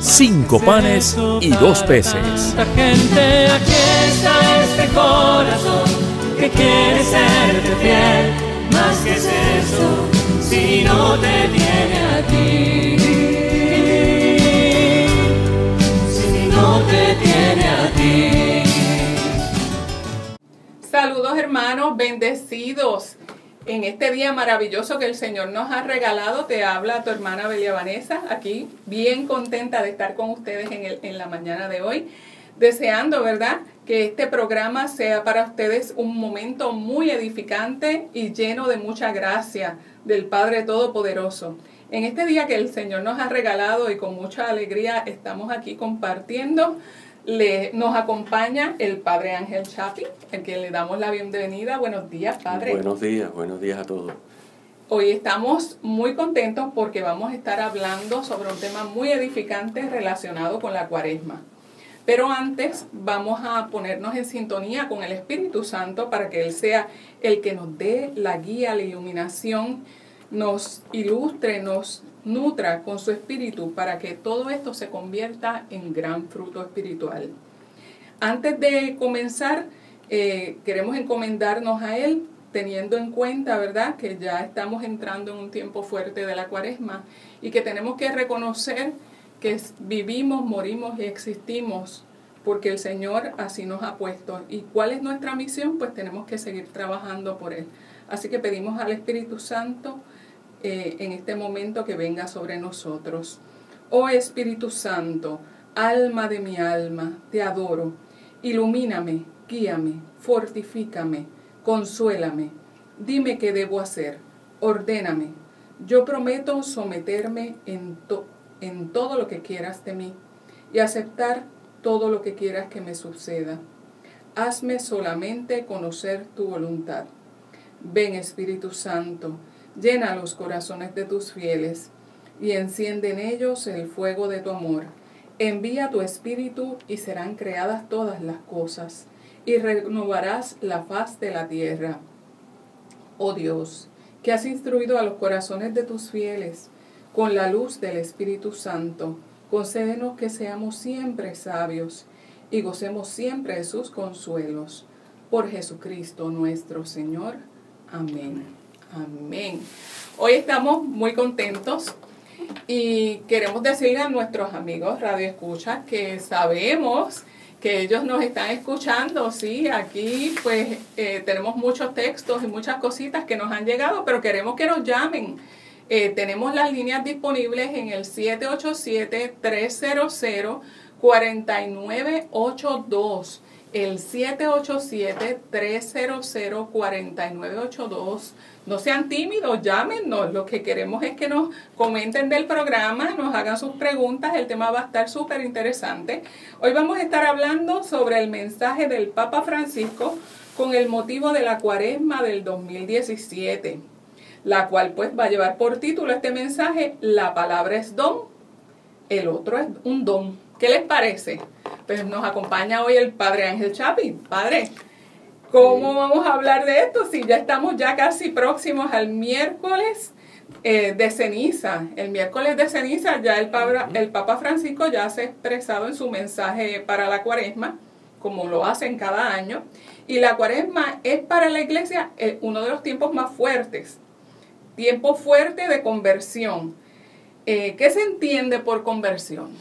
cinco panes y dos peces. Gente, aquí está este corazón que quiere serte fiel. Más que es eso, si no te tiene a ti. Si no te tiene a ti. Saludos hermanos, bendecidos. En este día maravilloso que el Señor nos ha regalado, te habla tu hermana Belia Vanessa, aquí bien contenta de estar con ustedes en, el, en la mañana de hoy, deseando, ¿verdad?, que este programa sea para ustedes un momento muy edificante y lleno de mucha gracia del Padre Todopoderoso. En este día que el Señor nos ha regalado y con mucha alegría estamos aquí compartiendo, le, nos acompaña el Padre Ángel Chapi, al que le damos la bienvenida. Buenos días, Padre. Buenos días, buenos días a todos. Hoy estamos muy contentos porque vamos a estar hablando sobre un tema muy edificante relacionado con la cuaresma. Pero antes vamos a ponernos en sintonía con el Espíritu Santo para que Él sea el que nos dé la guía, la iluminación, nos ilustre, nos nutra con su espíritu para que todo esto se convierta en gran fruto espiritual. Antes de comenzar, eh, queremos encomendarnos a Él teniendo en cuenta, ¿verdad?, que ya estamos entrando en un tiempo fuerte de la cuaresma y que tenemos que reconocer que vivimos, morimos y existimos porque el Señor así nos ha puesto. ¿Y cuál es nuestra misión? Pues tenemos que seguir trabajando por Él. Así que pedimos al Espíritu Santo eh, en este momento que venga sobre nosotros. Oh Espíritu Santo, alma de mi alma, te adoro. Ilumíname, guíame, fortifícame, consuélame. Dime qué debo hacer, ordéname. Yo prometo someterme en, to en todo lo que quieras de mí y aceptar todo lo que quieras que me suceda. Hazme solamente conocer tu voluntad. Ven Espíritu Santo, llena los corazones de tus fieles y enciende en ellos el fuego de tu amor. Envía tu Espíritu y serán creadas todas las cosas y renovarás la faz de la tierra. Oh Dios, que has instruido a los corazones de tus fieles con la luz del Espíritu Santo, concédenos que seamos siempre sabios y gocemos siempre de sus consuelos. Por Jesucristo nuestro Señor. Amén. Amén. Hoy estamos muy contentos y queremos decirle a nuestros amigos Radio Escucha que sabemos que ellos nos están escuchando, sí, aquí pues eh, tenemos muchos textos y muchas cositas que nos han llegado, pero queremos que nos llamen. Eh, tenemos las líneas disponibles en el 787-300-4982. El 787-300-4982. No sean tímidos, llámenos. Lo que queremos es que nos comenten del programa, nos hagan sus preguntas. El tema va a estar súper interesante. Hoy vamos a estar hablando sobre el mensaje del Papa Francisco con el motivo de la cuaresma del 2017 la cual pues va a llevar por título este mensaje, la palabra es don, el otro es un don. ¿Qué les parece? Pues nos acompaña hoy el Padre Ángel Chapi. Padre, ¿cómo vamos a hablar de esto si ya estamos ya casi próximos al miércoles eh, de ceniza? El miércoles de ceniza ya el, Papa, el Papa Francisco ya se ha expresado en su mensaje para la cuaresma, como lo hacen cada año. Y la cuaresma es para la iglesia eh, uno de los tiempos más fuertes tiempo fuerte de conversión. Eh, ¿Qué se entiende por conversión?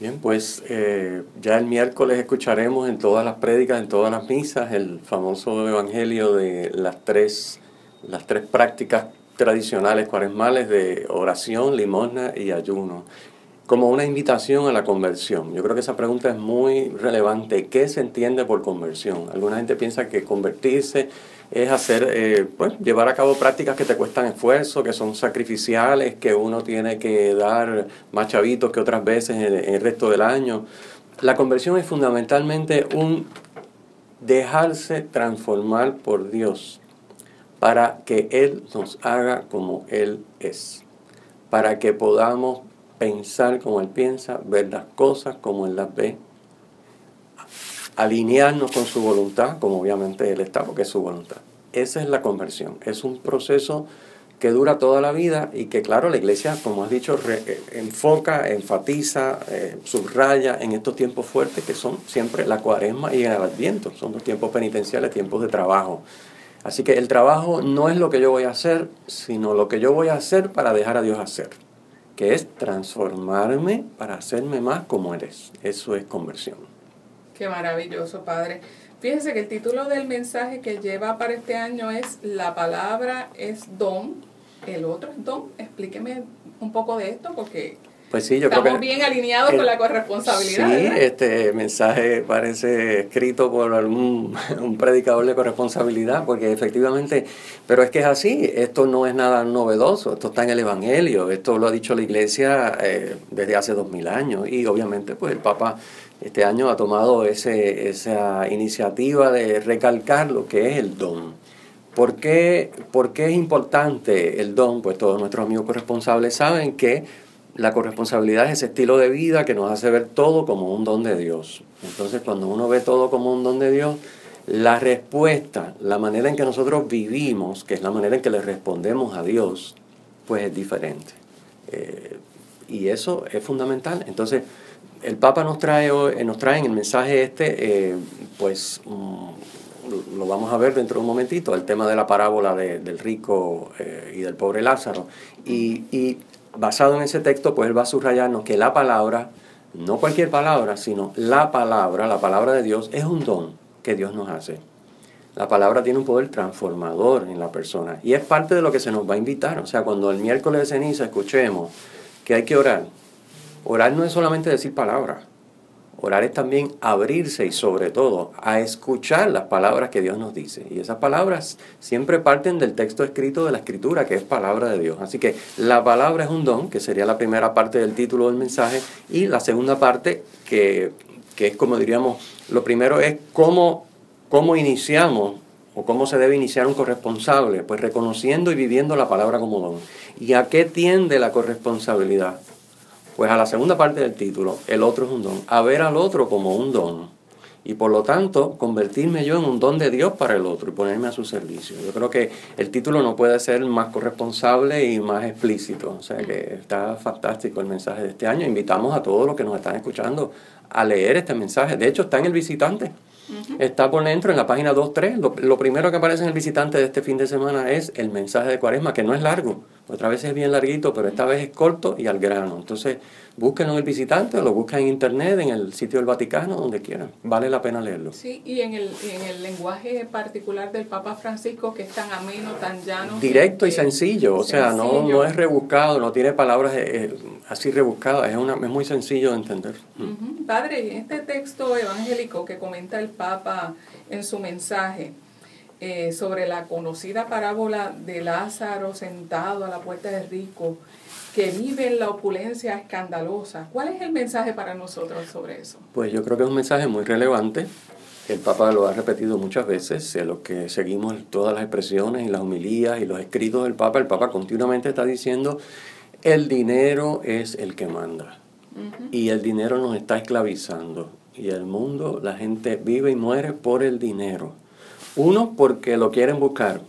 Bien, pues eh, ya el miércoles escucharemos en todas las prédicas, en todas las misas, el famoso evangelio de las tres, las tres prácticas tradicionales cuaresmales de oración, limosna y ayuno, como una invitación a la conversión. Yo creo que esa pregunta es muy relevante. ¿Qué se entiende por conversión? Alguna gente piensa que convertirse es hacer, pues, llevar a cabo prácticas que te cuestan esfuerzo, que son sacrificiales, que uno tiene que dar más chavitos que otras veces en, el resto del año. la conversión es fundamentalmente un dejarse transformar por Dios para que Él nos haga como Él es, para que podamos pensar como Él piensa, ver las cosas como Él las ve, alinearnos con su voluntad, como obviamente Él está, porque es su voluntad. Esa es la conversión, es un proceso que dura toda la vida y que claro, la iglesia, como has dicho, eh, enfoca, enfatiza, eh, subraya en estos tiempos fuertes que son siempre la cuaresma y el adviento, son los tiempos penitenciales, tiempos de trabajo. Así que el trabajo no es lo que yo voy a hacer, sino lo que yo voy a hacer para dejar a Dios hacer, que es transformarme para hacerme más como eres. Eso es conversión. Qué maravilloso, Padre. Fíjese que el título del mensaje que lleva para este año es La palabra es don el otro don. Explíqueme un poco de esto porque pues sí, yo estamos creo que bien alineados con la corresponsabilidad. Sí, este mensaje parece escrito por algún un predicador de corresponsabilidad, porque efectivamente, pero es que es así, esto no es nada novedoso, esto está en el Evangelio, esto lo ha dicho la Iglesia eh, desde hace dos mil años y obviamente pues el Papa este año ha tomado esa iniciativa de recalcar lo que es el don. ¿Por qué, ¿Por qué es importante el don? Pues todos nuestros amigos corresponsables saben que la corresponsabilidad es ese estilo de vida que nos hace ver todo como un don de Dios. Entonces, cuando uno ve todo como un don de Dios, la respuesta, la manera en que nosotros vivimos, que es la manera en que le respondemos a Dios, pues es diferente. Eh, y eso es fundamental. Entonces, el Papa nos trae, eh, nos trae en el mensaje este, eh, pues lo vamos a ver dentro de un momentito, el tema de la parábola del rico eh, y del pobre Lázaro. Y, basado en ese texto, pues él va a subrayarnos que la palabra, no cualquier palabra, sino la palabra, la palabra de Dios, es un don que Dios nos hace. La palabra tiene un poder transformador en la persona y es parte de lo que se nos va a invitar. O sea, cuando el miércoles de ceniza escuchemos que hay que orar, orar no es solamente decir palabras, Orar es también abrirse y sobre todo a escuchar las palabras que Dios nos dice. Y esas palabras siempre parten del texto escrito de la escritura, que es palabra de Dios. Así que la palabra es un don, que sería la primera parte del título del mensaje, y la segunda parte, que, es como diríamos, lo primero es cómo, cómo iniciamos o cómo se debe iniciar un corresponsable, pues reconociendo y viviendo la palabra como don. ¿Y a qué tiende la corresponsabilidad? Pues a la segunda parte del título, el otro es un don, a ver al otro como un don. Y por lo tanto, convertirme yo en un don de Dios para el otro y ponerme a su servicio. Yo creo que el título no puede ser más corresponsable y más explícito. O sea que está fantástico el mensaje de este año. Invitamos a todos los que nos están escuchando a leer este mensaje. De hecho, está en el visitante. Está por dentro en la página 2.3. Lo, lo primero que aparece en el visitante de este fin de semana es el mensaje de Cuaresma, que no es largo. Otra vez es bien larguito, pero esta vez es corto y al grano. Entonces, búsquenlo en el visitante o lo buscan en internet, en el sitio del Vaticano, donde quieran. Vale la pena leerlo. Sí, y en el, en el lenguaje particular del Papa Francisco, que es tan ameno, tan llano. Directo y sencillo, o sea, no, no es rebuscado, no tiene palabras eh, eh, así rebuscadas, es, una, es muy sencillo de entender. Padre, en este texto evangélico que comenta el Papa en su mensaje, eh, sobre la conocida parábola de Lázaro sentado a la puerta del rico, que vive en la opulencia escandalosa. ¿Cuál es el mensaje para nosotros sobre eso? Pues yo creo que es un mensaje muy relevante. El Papa lo ha repetido muchas veces, a los que seguimos todas las expresiones y las homilías y los escritos del Papa, el Papa continuamente está diciendo, el dinero es el que manda. Y el dinero nos está esclavizando. Y el mundo, la gente vive y muere por el dinero. Uno porque lo quieren buscar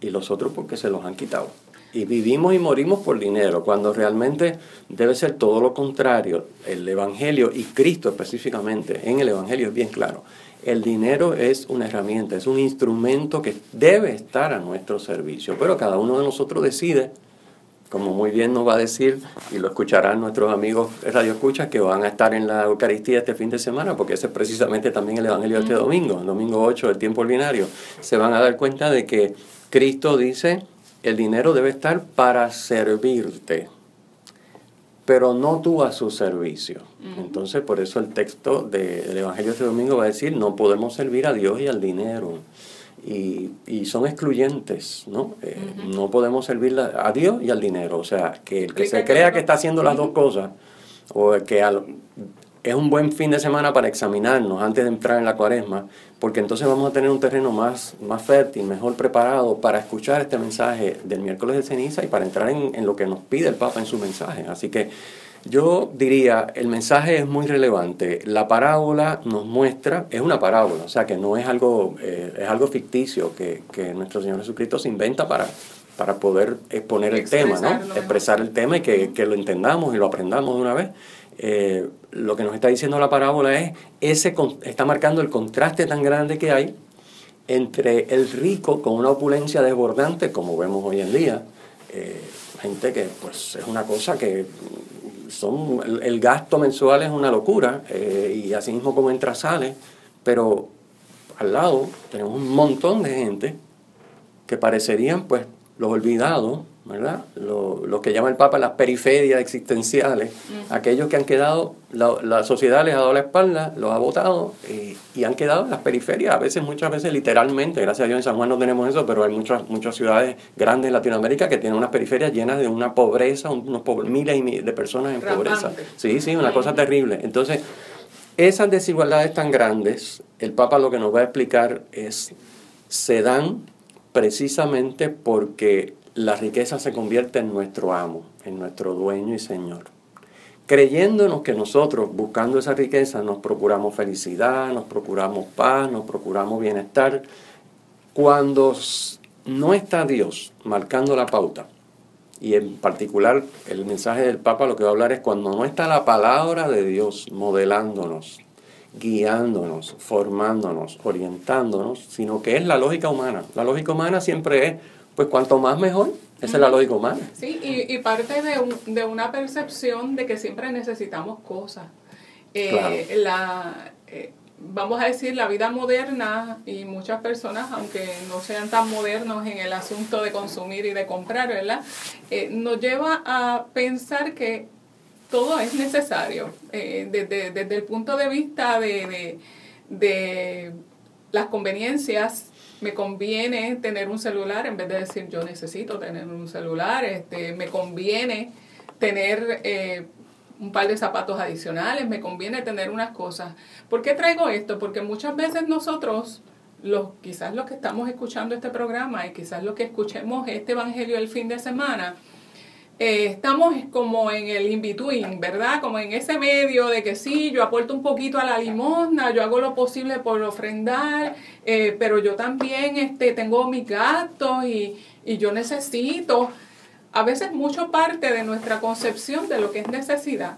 y los otros porque se los han quitado y vivimos y morimos por dinero, cuando realmente debe ser todo lo contrario. El Evangelio y Cristo específicamente en el Evangelio es bien claro. El dinero es una herramienta, es un instrumento que debe estar a nuestro servicio, pero cada uno de nosotros decide, como muy bien nos va a decir, y lo escucharán nuestros amigos Radio Escucha, que van a estar en la Eucaristía este fin de semana, porque ese es precisamente también el Evangelio de este domingo, el domingo 8 del tiempo ordinario, se van a dar cuenta de que Cristo dice, el dinero debe estar para servirte, pero no tú a su servicio. Entonces, por eso el texto del Evangelio de este domingo va a decir, no podemos servir a Dios y al dinero. Y, son excluyentes, ¿no? Eh, no podemos servir a Dios y al dinero. O sea, que el que se crea que está haciendo las dos cosas, o que es un buen fin de semana para examinarnos antes de entrar en la cuaresma, porque entonces vamos a tener un terreno más, más fértil, mejor preparado para escuchar este mensaje del miércoles de ceniza y para entrar en, en lo que nos pide el Papa en su mensaje. Así que yo diría, el mensaje es muy relevante. La parábola nos muestra, es una parábola, o sea que no es algo, eh, es algo ficticio que, que, nuestro Señor Jesucristo se inventa para, para poder exponer el tema, ¿no? Expresar el tema y que, que, lo entendamos y lo aprendamos de una vez. Eh, lo que nos está diciendo la parábola es, ese está marcando el contraste tan grande que hay entre el rico con una opulencia desbordante, como vemos hoy en día, eh, gente que pues es una cosa que son, el, gasto mensual es una locura eh, y así mismo como entra sale, pero al lado tenemos un montón de gente que parecerían pues los olvidados, ¿verdad? Lo, que llama el Papa las periferias existenciales, aquellos que han quedado, la, sociedad les ha dado la espalda, los ha votado y, han quedado en las periferias, a veces, muchas veces literalmente, gracias a Dios en San Juan no tenemos eso, pero hay muchas, muchas ciudades grandes en Latinoamérica que tienen unas periferias llenas de una pobreza, unos miles de personas en pobreza. Sí, sí, una cosa terrible. Entonces, esas desigualdades tan grandes, el Papa lo que nos va a explicar es, se dan precisamente porque la riqueza se convierte en nuestro amo, en nuestro dueño y señor. Creyéndonos que nosotros, buscando esa riqueza, nos procuramos felicidad, nos procuramos paz, nos procuramos bienestar. Cuando no está Dios marcando la pauta, y en particular el mensaje del Papa lo que va a hablar es cuando no está la palabra de Dios modelándonos, guiándonos, formándonos, orientándonos, sino que es la lógica humana. La lógica humana siempre es, pues cuanto más mejor, esa es la lógica humana. Sí, y, y parte de, un, de, una percepción de que siempre necesitamos cosas. Eh, la, eh, vamos a decir, la vida moderna y muchas personas, aunque no sean tan modernos en el asunto de consumir y de comprar, ¿verdad? Eh, nos lleva a pensar que todo es necesario. Desde, desde, el punto de vista de, de, las conveniencias, me conviene tener un celular en vez de decir yo necesito tener un celular, este, me conviene tener eh, un par de zapatos adicionales, me conviene tener unas cosas. ¿Por qué traigo esto? Porque muchas veces nosotros, los, quizás los que estamos escuchando este programa y quizás los que escuchemos este Evangelio el fin de semana, eh, estamos como en el in-between, ¿verdad? Como en ese medio de que sí, yo aporto un poquito a la limosna, yo hago lo posible por ofrendar, eh, pero yo también este, tengo mis gastos y, y yo necesito. A veces mucho parte de nuestra concepción de lo que es necesidad,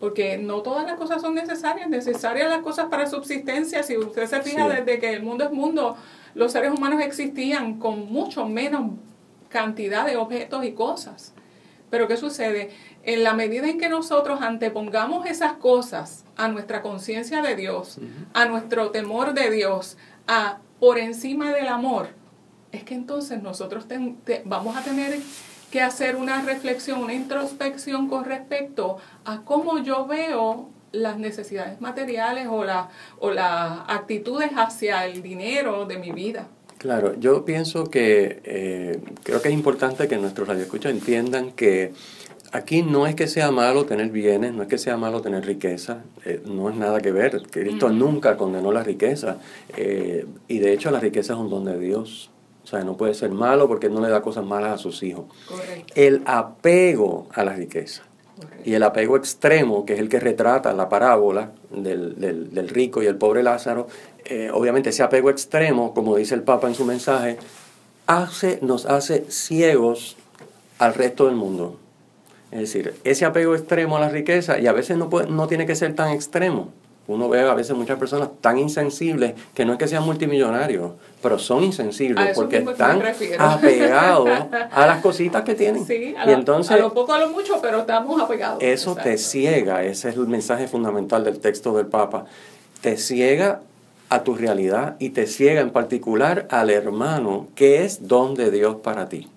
porque no todas las cosas son necesarias, necesarias las cosas para subsistencia. Si usted se fija desde que el mundo es mundo, los seres humanos existían con mucho menos cantidad de objetos y cosas. Pero ¿qué sucede? En la medida en que nosotros antepongamos esas cosas a nuestra conciencia de Dios, a nuestro temor de Dios, a por encima del amor, es que entonces nosotros vamos a tener que hacer una reflexión, una introspección con respecto a cómo yo veo las necesidades materiales o, la, o las actitudes hacia el dinero de mi vida. Claro, yo pienso que eh, creo que es importante que nuestros radioescuchas entiendan que aquí no es que sea malo tener bienes, no es que sea malo tener riqueza, eh, no es nada que ver. Cristo nunca condenó la riqueza eh, y de hecho la riqueza es un don de Dios. O sea, no puede ser malo porque no le da cosas malas a sus hijos. El apego a la riqueza y el apego extremo, que es el que retrata la parábola del, del, rico y el pobre Lázaro, eh, obviamente ese apego extremo, como dice el Papa en su mensaje, hace, nos hace ciegos al resto del mundo. Es decir, ese apego extremo a la riqueza, y a veces no, puede, no tiene que ser tan extremo. Uno ve a veces muchas personas tan insensibles que no es que sean multimillonarios, pero son insensibles porque están apegados a las cositas que tienen. Sí, a, y entonces, a lo poco, a lo mucho, pero estamos apegados. Eso te ciega, ese es el mensaje fundamental del texto del Papa. Te ciega a tu realidad y te ciega en particular al hermano que es don de Dios para ti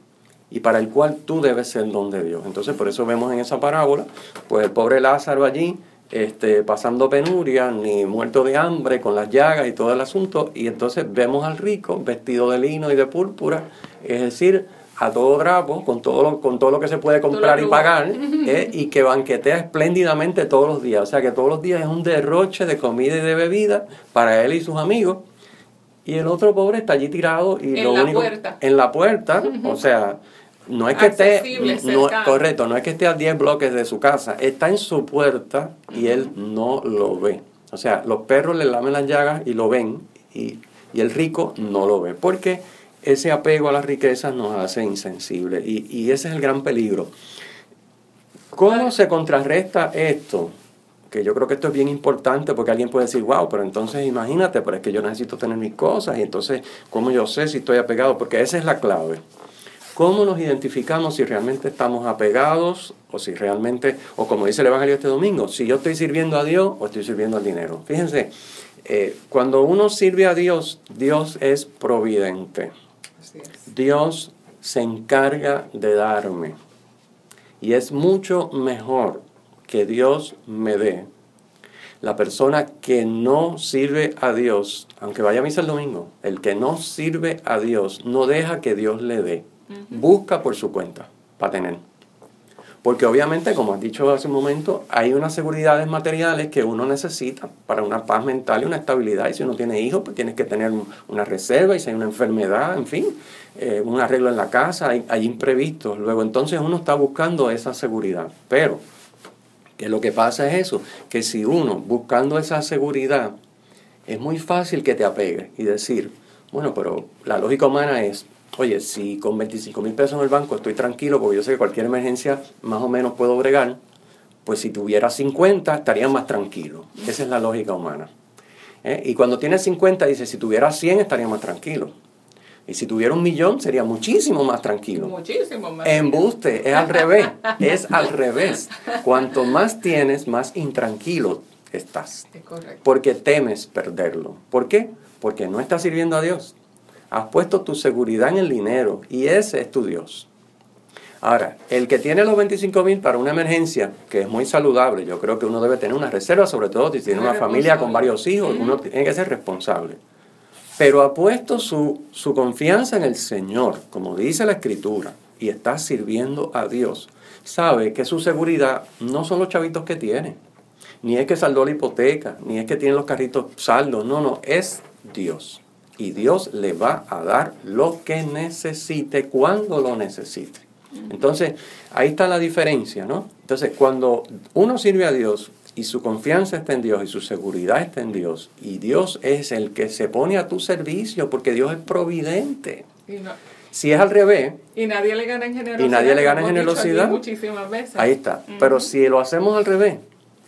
y para el cual tú debes ser don de Dios. Entonces por eso vemos en esa parábola, pues el pobre Lázaro allí, este, pasando penuria, ni muerto de hambre, con las llagas y todo el asunto, y entonces vemos al rico vestido de lino y de púrpura, es decir, a todo drapo, con todo lo, con todo lo que se puede comprar y pagar, ¿eh? y que banquetea espléndidamente todos los días. O sea que todos los días es un derroche de comida y de bebida para él y sus amigos. Y el otro pobre está allí tirado y En lo la único puerta. en la puerta, o sea, no es que esté no, correcto, no es que esté a 10 bloques de su casa, está en su puerta y él no lo ve. O sea, los perros le lamen las llagas y lo ven y, y el rico no lo ve, porque ese apego a las riquezas nos hace insensibles y, y ese es el gran peligro. ¿Cómo se contrarresta esto? Que yo creo que esto es bien importante porque alguien puede decir, wow, pero entonces imagínate, pero es que yo necesito tener mis cosas y entonces, ¿cómo yo sé si estoy apegado? Porque esa es la clave. ¿Cómo nos identificamos si realmente estamos apegados o si realmente, o como dice el Evangelio este domingo, si yo estoy sirviendo a Dios o estoy sirviendo al dinero? Fíjense, eh, cuando uno sirve a Dios, Dios es providente. Es. Dios se encarga de darme. Y es mucho mejor que Dios me dé. La persona que no sirve a Dios, aunque vaya a misa el domingo, el que no sirve a Dios no deja que Dios le dé. Busca por su cuenta para tener. Porque obviamente, como has dicho hace un momento, hay unas seguridades materiales que uno necesita para una paz mental y una estabilidad. Y si uno tiene hijos, pues tienes que tener un- una reserva. Y si hay una enfermedad, en fin, eh, un arreglo en la casa, hay, hay imprevistos. Luego, entonces uno está buscando esa seguridad. Pero, que lo que pasa es eso, que si uno buscando esa seguridad, es muy fácil que te apegues y decir, bueno, pero la lógica humana es, oye, si con 25 mil pesos en el banco estoy tranquilo porque yo sé que cualquier emergencia más o menos puedo bregar, pues si tuviera 50 estaría más tranquilo. Esa es la lógica humana. ¿Eh? Y cuando tienes 50 dices, si tuviera 100 estaría más tranquilo. Y si tuviera un millón sería muchísimo más tranquilo. Muchísimo más. Embuste, es al revés, es al revés. Cuanto más tienes, más intranquilo estás, Es correcto. porque temes perderlo. ¿Por qué? Porque no estás sirviendo a Dios. Has puesto tu seguridad en el dinero y ese es tu Dios. Ahora, el que tiene los 25 mil para una emergencia, que es muy saludable, yo creo que uno debe tener una reserva, sobre todo si tiene una familia con varios hijos, uno tiene que ser responsable. Pero ha puesto su, su confianza en el Señor, como dice la Escritura, y está sirviendo a Dios. Sabe que su seguridad no son los chavitos que tiene, ni es que saldó la hipoteca, ni es que tiene los carritos saldos, no, no, es Dios. Y Dios le va a dar lo que necesite cuando lo necesite. Entonces, ahí está la diferencia, ¿no? Entonces, cuando uno sirve a Dios y su confianza está en Dios y su seguridad está en Dios, y Dios es el que se pone a tu servicio porque Dios es providente. Y, no- Si es al revés, y nadie le gana en generosidad. Y nadie le gana en generosidad. Muchísimas veces. ahí está. Pero si lo hacemos al revés,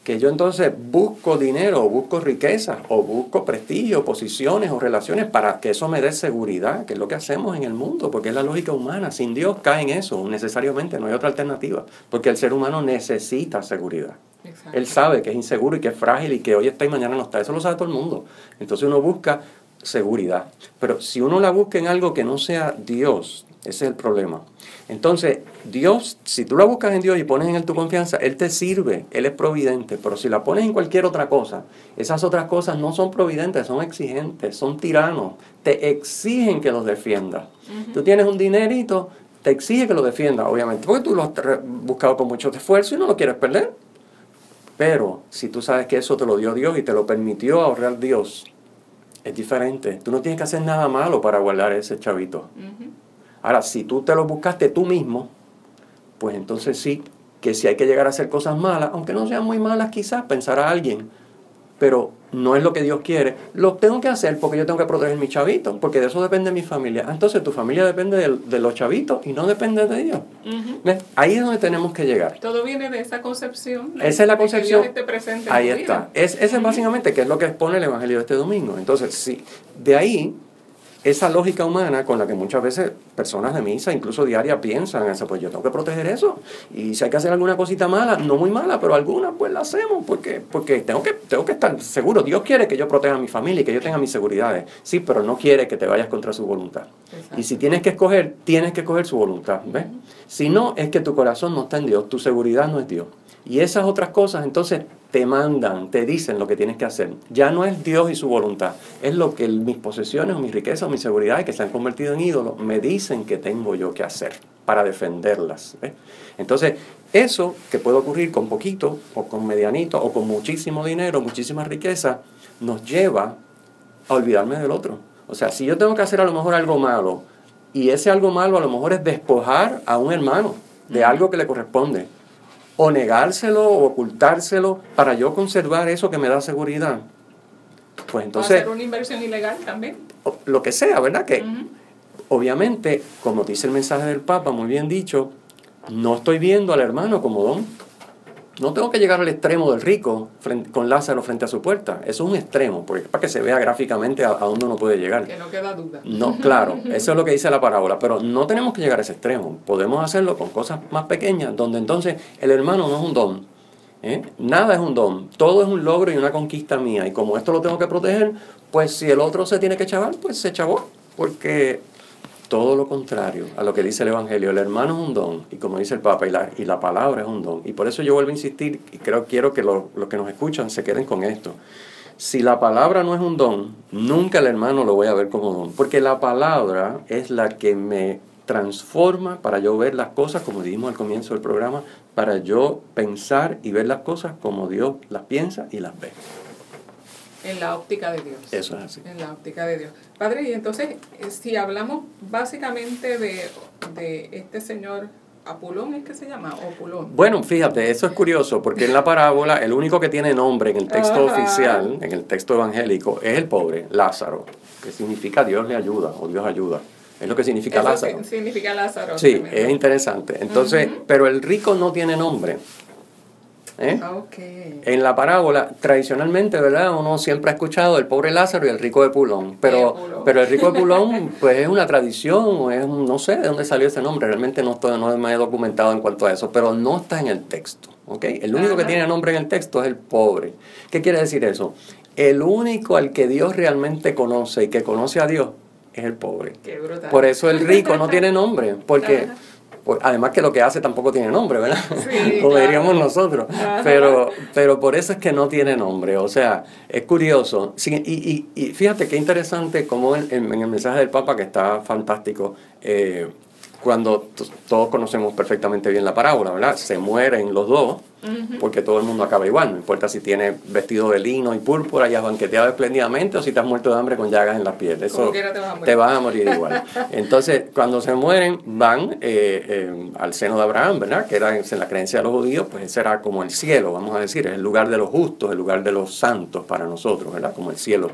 que yo entonces busco dinero o busco riqueza o busco prestigio, posiciones o relaciones para que eso me dé seguridad, que es lo que hacemos en el mundo, porque es la lógica humana. Sin Dios cae en eso, necesariamente, no hay otra alternativa, porque el ser humano necesita seguridad. Exacto. Él sabe que es inseguro y que es frágil y que hoy está y mañana no está. Eso lo sabe todo el mundo. Entonces uno busca seguridad. Pero si uno la busca en algo que no sea Dios, ese es el problema. Entonces, Dios, si tú la buscas en Dios y pones en Él tu confianza, Él te sirve, Él es providente. Pero si la pones en cualquier otra cosa, esas otras cosas no son providentes, son exigentes, son tiranos. Te exigen que los defiendas. Tú tienes un dinerito, te exige que lo defiendas, obviamente, porque tú lo has buscado con mucho esfuerzo y no lo quieres perder. Pero si tú sabes que eso te lo dio Dios y te lo permitió ahorrar Dios, es diferente. Tú no tienes que hacer nada malo para guardar ese chavito. Ahora, si tú te lo buscaste tú mismo, pues entonces sí, que si hay que llegar a hacer cosas malas, aunque no sean muy malas quizás, pensará alguien, pero no es lo que Dios quiere, lo tengo que hacer porque yo tengo que proteger mi chavito, porque de eso depende mi familia. Entonces tu familia depende de, de los chavitos y no depende de Dios. Ahí es donde tenemos que llegar. Todo viene de esa concepción. Esa es la que concepción. Dios esté presente en Ahí está. Es, ese es básicamente que es lo que expone el Evangelio de este domingo. Entonces, sí, de ahí, esa lógica humana con la que muchas veces personas de misa, incluso diaria, piensan, eso, pues yo tengo que proteger eso. Y si hay que hacer alguna cosita mala, no muy mala, pero alguna, pues la hacemos, porque, porque tengo, que, tengo que estar seguro. Dios quiere que yo proteja a mi familia y que yo tenga mis seguridades. Sí, pero no quiere que te vayas contra su voluntad. Exacto. Y si tienes que escoger, tienes que escoger su voluntad. ¿ves? Si no, es que tu corazón no está en Dios, tu seguridad no es Dios. Y esas otras cosas entonces te mandan, te dicen lo que tienes que hacer. Ya no es Dios y su voluntad, es lo que mis posesiones o mis riquezas o mis seguridades que se han convertido en ídolos me dicen que tengo yo que hacer. para defenderlas. Entonces, eso que puede ocurrir con poquito, o con medianito, o con muchísimo dinero, muchísima riqueza, nos lleva a olvidarme del otro. O sea, si yo tengo que hacer a lo mejor algo malo, y ese algo malo a lo mejor es despojar a un hermano de algo que le corresponde, o negárselo o ocultárselo para yo conservar eso que me da seguridad. Pues entonces... hacer una inversión ilegal también. Lo que sea, ¿verdad? Que obviamente, como dice el mensaje del Papa, muy bien dicho, no estoy viendo al hermano como don. No tengo que llegar al extremo del rico con Lázaro frente a su puerta. Eso es un extremo, porque para que se vea gráficamente a, dónde uno puede llegar. Que no queda duda. No, claro, eso es lo que dice la parábola, pero no tenemos que llegar a ese extremo. Podemos hacerlo con cosas más pequeñas, donde entonces el hermano no es un don. ¿eh? Nada es un don, todo es un logro y una conquista mía. Y como esto lo tengo que proteger, pues si el otro se tiene que chavar, pues se chavó, porque todo lo contrario a lo que dice el Evangelio. El hermano es un don, y como dice el Papa, y la, y la palabra es un don. Y por eso yo vuelvo a insistir, y creo quiero que los que nos escuchan se queden con esto. Si la palabra no es un don, nunca el hermano lo voy a ver como don, porque la palabra es la que me transforma para yo ver las cosas, como dijimos al comienzo del programa, para yo pensar y ver las cosas como Dios las piensa y las ve. En la óptica de Dios. Eso es así. En la óptica de Dios. Padre, y entonces, eh, si hablamos básicamente de, de este señor Apulón, ¿es que se llama? Opulón. Bueno, fíjate, eso es curioso, porque en la parábola el único que tiene nombre en el texto oficial, en el texto evangélico, es el pobre, Lázaro, que significa Dios le ayuda o Dios ayuda. Es lo que significa Lázaro. significa Lázaro. Sí, es interesante. Entonces, pero el rico no tiene nombre. ¿Eh? Ah, en la parábola, tradicionalmente, ¿verdad? Uno siempre ha escuchado el pobre Lázaro y el rico de Pulón. Pero, pero el rico de Pulón, pues es una tradición, o es no sé de dónde salió ese nombre. Realmente no, estoy, no me he documentado en cuanto a eso, pero no está en el texto. ¿ok? El único que tiene nombre en el texto es el pobre. ¿Qué quiere decir eso? El único al que Dios realmente conoce y que conoce a Dios es el pobre. Por eso el rico no tiene nombre, porque... Pues, además que lo que hace tampoco tiene nombre, ¿verdad? Como diríamos nosotros. Pero, pero por eso es que no tiene nombre. O sea, es curioso. y, y, fíjate qué interesante como en, en, el mensaje del Papa, que está fantástico, eh, cuando todos conocemos perfectamente bien la parábola, ¿verdad? Se mueren los dos porque todo el mundo acaba igual, no importa si tienes vestido de lino y púrpura y has banqueteado espléndidamente o si te has muerto de hambre con llagas en la piel, eso te vas a morir, igual. Entonces, cuando se mueren, van eh, eh, al seno de Abraham, ¿verdad? Que era en la creencia de los judíos, pues ese era como el cielo, vamos a decir, es el lugar de los justos, el lugar de los santos para nosotros, ¿verdad? Como el cielo.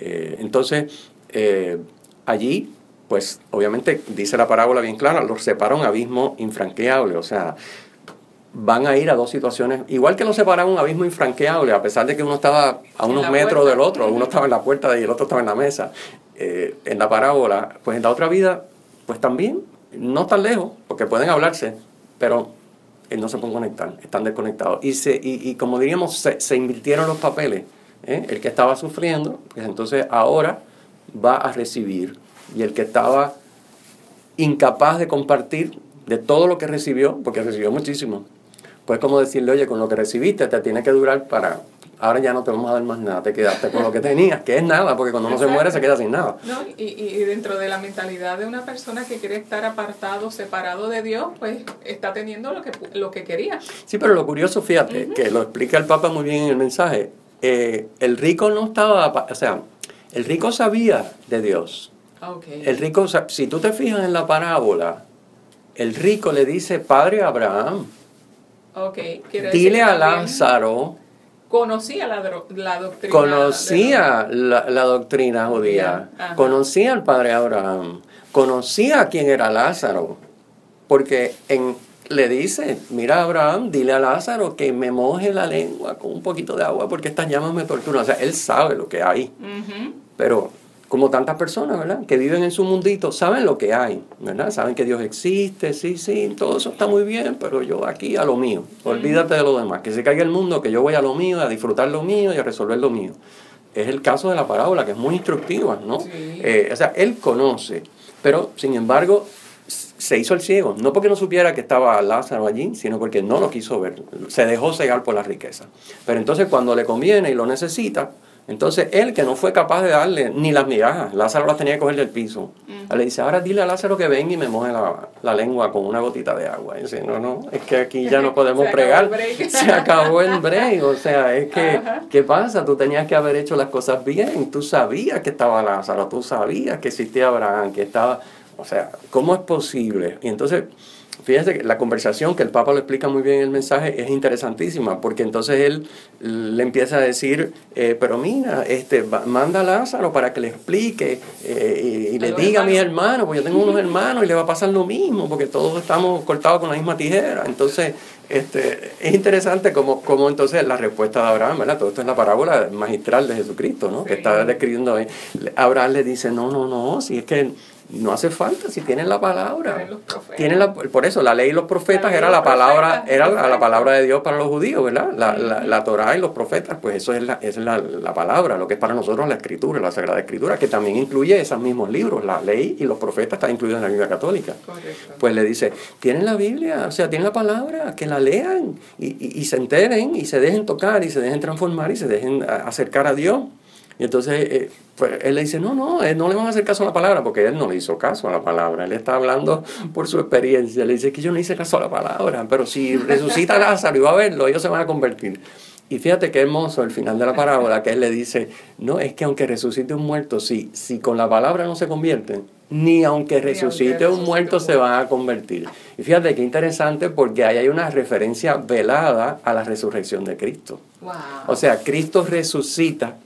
Eh, entonces, allí pues obviamente dice la parábola bien clara, los separa un abismo infranqueable, o sea, van a ir a dos situaciones, igual que nos separa un abismo infranqueable, a pesar de que uno estaba a unos metros del otro, uno estaba en la puerta y el otro estaba en la mesa, eh, en la parábola, pues en la otra vida, pues también, no tan lejos, porque pueden hablarse, pero eh, no se pueden conectar, están desconectados. Y, se, y, como diríamos, se, invirtieron los papeles. ¿eh? El que estaba sufriendo, pues entonces ahora va a recibir y el que estaba incapaz de compartir de todo lo que recibió, porque recibió muchísimo, pues como decirle, oye, con lo que recibiste te tiene que durar para, ahora ya no te vamos a dar más nada, te quedaste con lo que tenías, que es nada, porque cuando uno se muere se queda sin nada. No, y, y, dentro de la mentalidad de una persona que quiere estar apartado, separado de Dios, pues está teniendo lo que, lo que quería. Sí, pero lo curioso, fíjate, que lo explica el Papa muy bien en el mensaje, eh, el rico no estaba, o sea, el rico sabía de Dios, el rico, si tú te fijas en la parábola, el rico le dice, Padre Abraham, dile a Lázaro, conocía la, la doctrina. Conocía la, doctrina judía, conocía al Padre Abraham, conocía quién era Lázaro, porque en, le dice, mira Abraham, dile a Lázaro que me moje la lengua con un poquito de agua porque estas llamas me torturan. O sea, él sabe lo que hay. Pero como tantas personas, ¿verdad? Que viven en su mundito, saben lo que hay, ¿verdad? Saben que Dios existe, sí, sí, todo eso está muy bien, pero yo aquí a lo mío. Olvídate de lo demás, que se caiga el mundo, que yo voy a lo mío, a disfrutar lo mío y a resolver lo mío. Es el caso de la parábola, que es muy instructiva, ¿no? Eh, o sea, él conoce, pero sin embargo se hizo el ciego, no porque no supiera que estaba Lázaro allí, sino porque no lo quiso ver, se dejó cegar por la riqueza. Pero entonces cuando le conviene y lo necesita, Entonces él, que no fue capaz de darle ni las migajas, Lázaro las tenía que coger del piso. Le dice, ahora dile a Lázaro que venga y me moje la, lengua con una gotita de agua. Y dice, no, no, es que aquí ya no podemos pregar. Se acabó el break. O sea, es que, ¿qué pasa? Tú tenías que haber hecho las cosas bien. Tú sabías que estaba Lázaro, tú sabías que existía Abraham, que estaba... O sea, ¿cómo es posible? Y entonces Fíjense que la conversación que el Papa lo explica muy bien en el mensaje es interesantísima, porque entonces él le empieza a decir, eh, pero mira, este, manda a Lázaro para que le explique eh, y, le diga a mis hermanos, porque yo tengo unos hermanos y le va a pasar lo mismo, porque todos estamos cortados con la misma tijera. Entonces, este, es interesante como, como entonces la respuesta de Abraham, ¿verdad? Todo esto es la parábola magistral de Jesucristo, ¿no? Que está describiendo ahí. Abraham le dice, no, no, no, si es que no hace falta si tienen la palabra. Tienen la, por eso la ley y los profetas era la palabra, era la, palabra de Dios para los judíos, ¿verdad? La, la, la Torah y los profetas, pues eso es, la, es la, palabra, lo que es para nosotros la escritura, la Sagrada Escritura, que también incluye esos mismos libros, la ley y los profetas están incluidos en la Biblia católica. Pues le dice, tienen la Biblia, o sea, tienen la palabra, que la lean y, y se enteren y se dejen tocar y se dejen transformar y se dejen acercar a Dios. Y entonces eh, pues, él le dice, no, no, él no le van a hacer caso a la palabra, porque él no le hizo caso a la palabra. Él está hablando por su experiencia. Le dice que yo no hice caso a la palabra, pero si resucita Lázaro y va a verlo, ellos se van a convertir. Y fíjate qué hermoso el final de la parábola, que él le dice, no, es que aunque resucite un muerto, si, si con la palabra no se convierten, ni aunque resucite un muerto se van a convertir. Y fíjate qué interesante porque ahí hay una referencia velada a la resurrección de Cristo. O sea, Cristo resucita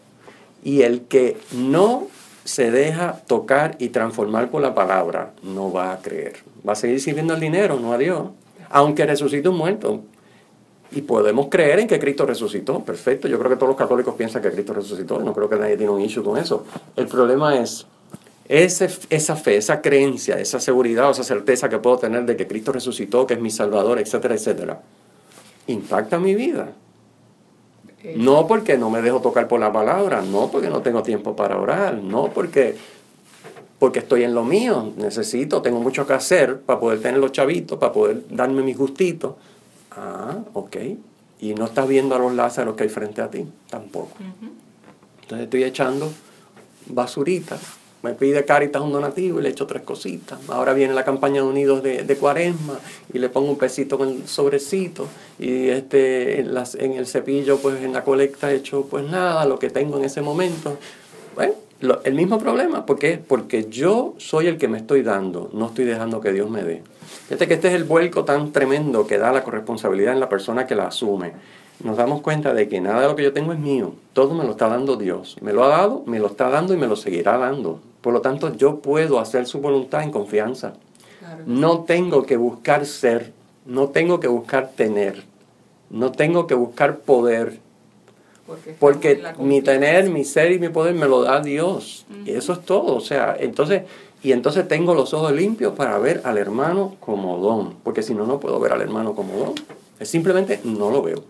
y el que no se deja tocar y transformar por la palabra no va a creer. Va a seguir sirviendo el dinero, no a Dios. Aunque resucite un muerto. Y podemos creer en que Cristo resucitó. Perfecto. Yo creo que todos los católicos piensan que Cristo resucitó. No creo que nadie tiene un issue con eso. El problema es esa fe, esa creencia, esa seguridad o esa certeza que puedo tener de que Cristo resucitó, que es mi Salvador, etcétera, etcétera. Impacta mi vida. No porque no me dejo tocar por la palabra, no porque no tengo tiempo para orar, no porque, porque estoy en lo mío, necesito, tengo mucho que hacer para poder tener los chavitos, para poder darme mis gustitos. Ah, ok. Y no estás viendo a los Lázaros que hay frente a ti, tampoco. Entonces estoy echando basurita me pide Caritas un donativo y le echo tres cositas. Ahora viene la campaña de Unidos de, de Cuaresma y le pongo un pesito con el sobrecito. Y este, en, las, en el cepillo, pues en la colecta he hecho pues nada, lo que tengo en ese momento. Bueno, el mismo problema. ¿Por qué? Porque yo soy el que me estoy dando, no estoy dejando que Dios me dé. Fíjate que este es el vuelco tan tremendo que da la corresponsabilidad en la persona que la asume nos damos cuenta de que nada de lo que yo tengo es mío, todo me lo está dando Dios. Me lo ha dado, me lo está dando y me lo seguirá dando. Por lo tanto, yo puedo hacer su voluntad en confianza. No tengo que buscar ser, no tengo que buscar tener, no tengo que buscar poder. Porque, mi tener, mi ser y mi poder me lo da Dios. Y eso es todo. O sea, entonces, y entonces tengo los ojos limpios para ver al hermano como don. Porque si no, no puedo ver al hermano como don. Simplemente no lo veo.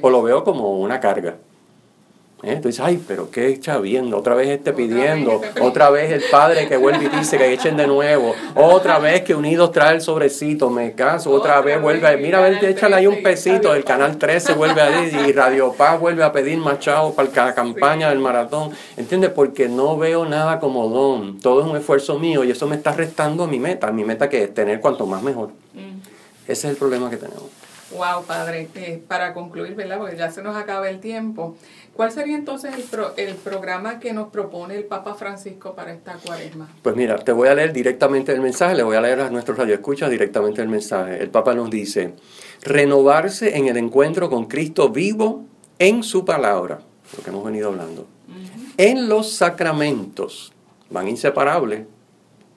O lo veo como una carga. ¿Eh? Tú dices, ay, pero qué está viendo, otra vez esté pidiendo, otra vez el padre que vuelve y dice que echen de nuevo, otra vez que Unidos trae el sobrecito, me caso, otra, vez vuelve a, mira, a ver, échale ahí un pesito, el canal 13 vuelve a decir, y Radio Paz vuelve a pedir machado para la campaña del maratón, ¿entiendes? Porque no veo nada como don, todo es un esfuerzo mío y eso me está restando a mi meta, mi meta que es tener cuanto más mejor. Mm. Ese es el problema que tenemos. Wow, padre, eh, para concluir, ¿verdad? Porque ya se nos acaba el tiempo. ¿Cuál sería entonces el, el programa que nos propone el Papa Francisco para esta cuaresma? Pues mira, te voy a leer directamente el mensaje, le voy a leer a nuestros radioescuchas directamente el mensaje. El Papa nos dice, renovarse en el encuentro con Cristo vivo en su palabra, lo que hemos venido hablando, en los sacramentos, van inseparables,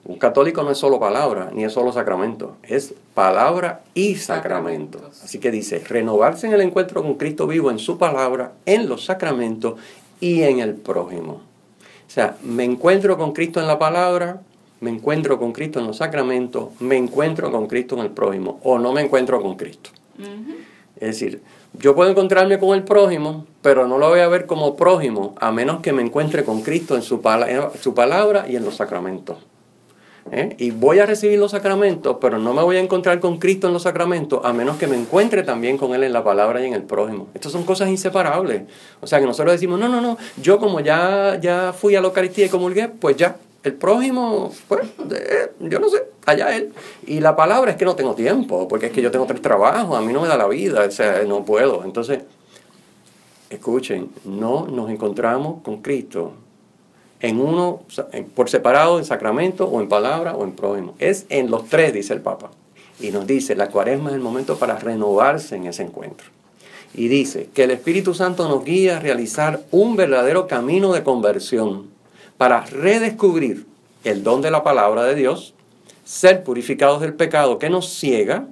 un católico no es solo palabra, ni es solo sacramento, es palabra y sacramento. Así que dice, renovarse en el encuentro con Cristo vivo en su palabra, en los sacramentos y en el prójimo. O sea, me encuentro con Cristo en la palabra, me encuentro con Cristo en los sacramentos, me encuentro con Cristo en el prójimo, o no me encuentro con Cristo. Es decir, yo puedo encontrarme con el prójimo, pero no lo voy a ver como prójimo, a menos que me encuentre con Cristo en su, su palabra y en los sacramentos. ¿Eh? y voy a recibir los sacramentos, pero no me voy a encontrar con Cristo en los sacramentos a menos que me encuentre también con Él en la palabra y en el prójimo. Estas son cosas inseparables. O sea que nosotros decimos, no, no, no, yo como ya, ya fui a la Eucaristía y comulgué, pues ya, el prójimo, pues, yo no sé, allá él. Y la palabra es que no tengo tiempo, porque es que yo tengo tres trabajos, a mí no me da la vida, o sea, no puedo. Entonces, escuchen, no nos encontramos con Cristo en uno, por separado, en sacramento, o en palabra, o en prójimo. Es en los tres, dice el Papa. Y nos dice, la cuaresma es el momento para renovarse en ese encuentro. Y dice que el Espíritu Santo nos guía a realizar un verdadero camino de conversión para redescubrir el don de la palabra de Dios, ser purificados del pecado que nos ciega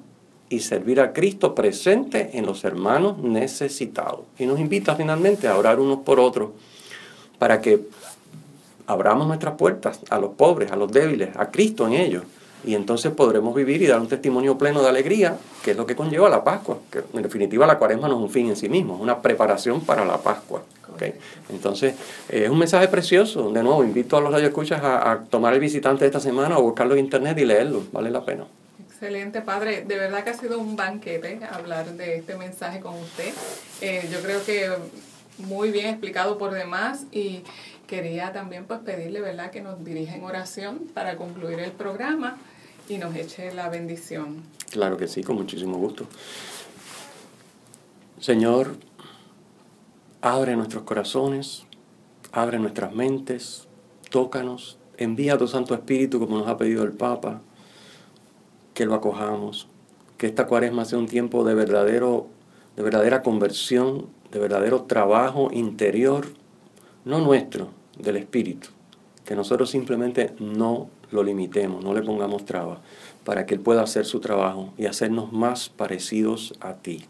y servir a Cristo presente en los hermanos necesitados. Y nos invita finalmente a orar unos por otros para que abramos nuestras puertas a los pobres, a los débiles, a Cristo en ellos. Y entonces podremos vivir y dar un testimonio pleno de alegría, que es lo que conlleva la Pascua. Que en definitiva la cuaresma no es un fin en sí mismo, es una preparación para la Pascua. ¿okay? Entonces eh, es un mensaje precioso. De nuevo, invito a los radioescuchas a, a tomar el visitante de esta semana o buscarlo en internet y leerlo. Vale la pena. Excelente, padre. De verdad que ha sido un banquete hablar de este mensaje con usted. Eh, yo creo que muy bien explicado por demás y quería también pues pedirle, ¿verdad?, que nos dirija en oración para concluir el programa y nos eche la bendición. Claro que sí, con muchísimo gusto. Señor, abre nuestros corazones, abre nuestras mentes, tócanos, envía a tu Santo Espíritu como nos ha pedido el Papa, que lo acojamos, que esta cuaresma sea un tiempo de verdadero, de verdadera conversión, de verdadero trabajo interior, no nuestro, del Espíritu, que nosotros simplemente no lo limitemos, no le pongamos trabas, para que Él pueda hacer su trabajo y hacernos más parecidos a ti.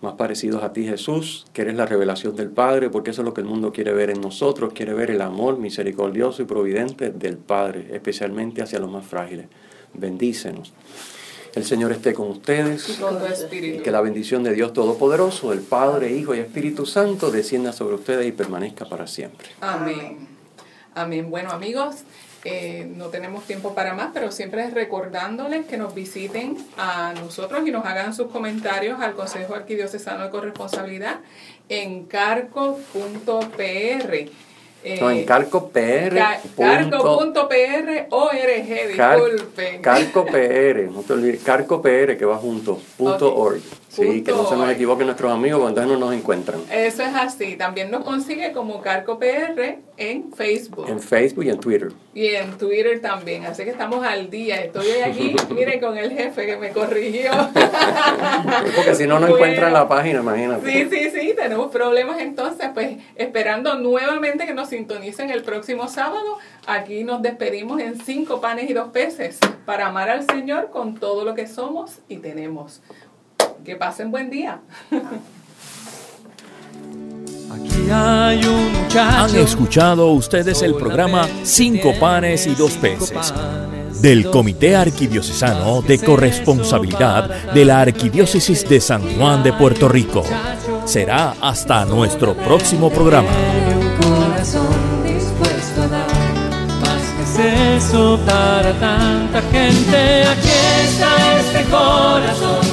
Más parecidos a ti Jesús, que eres la revelación del Padre, porque eso es lo que el mundo quiere ver en nosotros, quiere ver el amor misericordioso y providente del Padre, especialmente hacia los más frágiles. Bendícenos. El Señor esté con ustedes. Y que la bendición de Dios Todopoderoso, el Padre, Hijo y Espíritu Santo, descienda sobre ustedes y permanezca para siempre. Amén. Amén. Bueno, amigos, eh, no tenemos tiempo para más, pero siempre recordándoles que nos visiten a nosotros y nos hagan sus comentarios al Consejo Arquidiocesano de Corresponsabilidad en carco.pr. Eh, no, en carco.pr. Carco.pr disculpen. Carco.pr, no te olvides, carco.pr que va junto, punto org. Sí, que no se nos equivoquen nuestros amigos cuando no nos encuentran. Eso es así. También nos consigue como Carco PR en Facebook. En Facebook y en Twitter. Y en Twitter también. Así que estamos al día. Estoy aquí, miren, con el jefe que me corrigió. Porque si no, no encuentran la página, imagínate. Sí, sí, sí. Tenemos problemas entonces. Pues esperando nuevamente que nos sintonicen el próximo sábado. Aquí nos despedimos en cinco panes y dos peces para amar al Señor con todo lo que somos y tenemos. Que pasen buen día. Aquí hay un Han escuchado ustedes el programa Cinco panes y dos peces del Comité Arquidiocesano de Corresponsabilidad de la Arquidiócesis de San Juan de Puerto Rico. Será hasta nuestro próximo programa. beso para tanta gente. Aquí está este corazón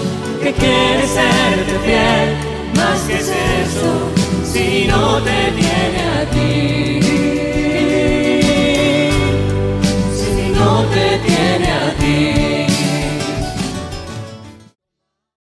que quiere ser serte fiel. Más que es eso, si no te tiene a ti. Si no te tiene a ti.